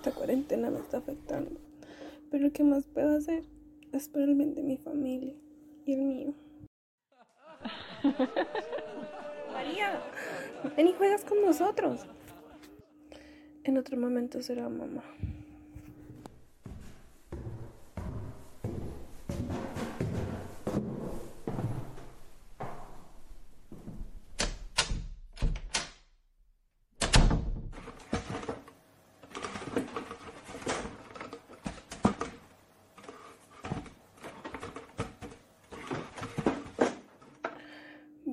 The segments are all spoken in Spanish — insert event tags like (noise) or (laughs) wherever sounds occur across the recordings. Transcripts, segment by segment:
esta cuarentena me está afectando. Pero ¿qué más puedo hacer? Es por el bien de mi familia y el mío. (laughs) María, ven y juegas con nosotros. En otro momento será mamá.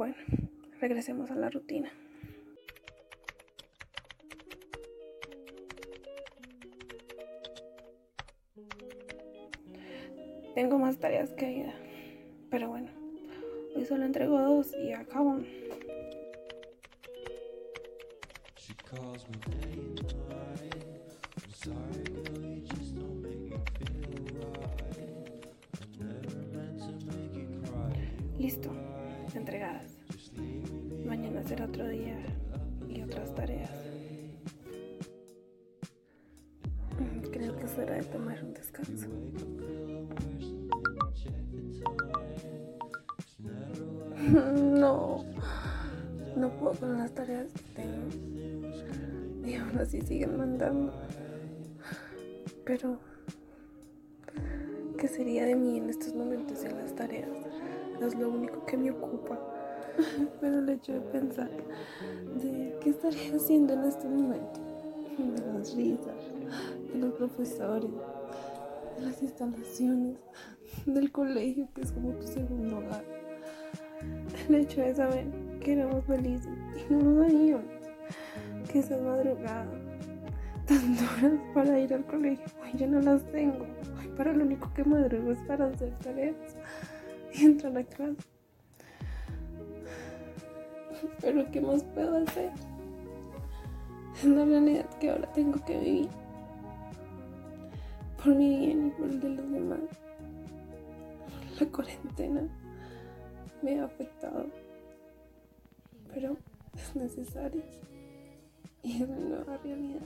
Bueno, regresemos a la rutina. Tengo más tareas que Aida, pero bueno, hoy solo entrego dos y acabo. Listo, entregadas. Será otro día y otras tareas. Mm, Creo que es hora de tomar un descanso. (laughs) No, no puedo con las tareas que tengo. Y aún así siguen mandando. Pero, ¿qué sería de mí en estos momentos en las tareas? Es lo único que me ocupa. (laughs) Pero el hecho de pensar de qué estaría haciendo en este momento, de las risas, de los profesores, de las instalaciones, del colegio, que es como tu segundo hogar. El hecho de saber que éramos felices y no lo sabíamos, que esas madrugadas tan duras para ir al colegio, hoy ya no las tengo. Hoy para lo único que madrugo es para hacer tareas y entrar a clase. (laughs) Pero ¿qué más puedo hacer? Es la realidad que ahora tengo que vivir. Por mi bien y por el de los demás. La cuarentena me ha afectado. Pero es necesario. Y es mi nueva realidad.